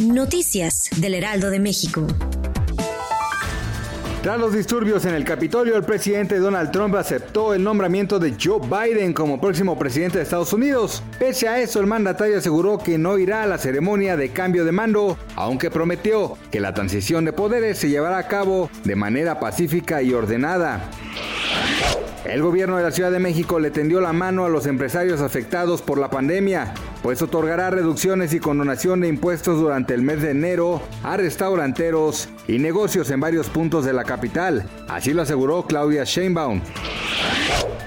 Noticias del Heraldo de México. Tras los disturbios en el Capitolio, el presidente Donald Trump aceptó el nombramiento de Joe Biden como próximo presidente de Estados Unidos. Pese a eso, el mandatario aseguró que no irá a la ceremonia de cambio de mando, aunque prometió que la transición de poderes se llevará a cabo de manera pacífica y ordenada. El gobierno de la Ciudad de México le tendió la mano a los empresarios afectados por la pandemia, pues otorgará reducciones y condonación de impuestos durante el mes de enero a restauranteros y negocios en varios puntos de la capital. Así lo aseguró Claudia Sheinbaum.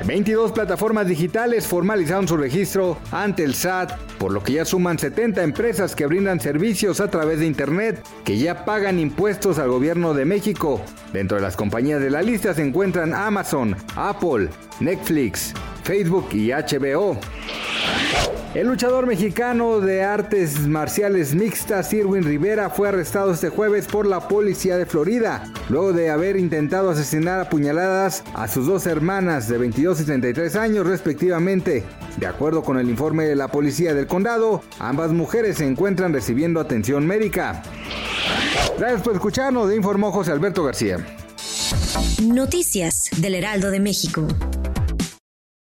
22 plataformas digitales formalizaron su registro ante el SAT, por lo que ya suman 70 empresas que brindan servicios a través de Internet, que ya pagan impuestos al gobierno de México. Dentro de las compañías de la lista se encuentran Amazon, Apple, Netflix, Facebook y HBO. El luchador mexicano de artes marciales mixtas, Irwin Rivera, fue arrestado este jueves por la policía de Florida, luego de haber intentado asesinar a puñaladas a sus dos hermanas de 22 y 33 años respectivamente. De acuerdo con el informe de la policía del condado, ambas mujeres se encuentran recibiendo atención médica. Gracias por escucharnos, informó José Alberto García. Noticias del Heraldo de México.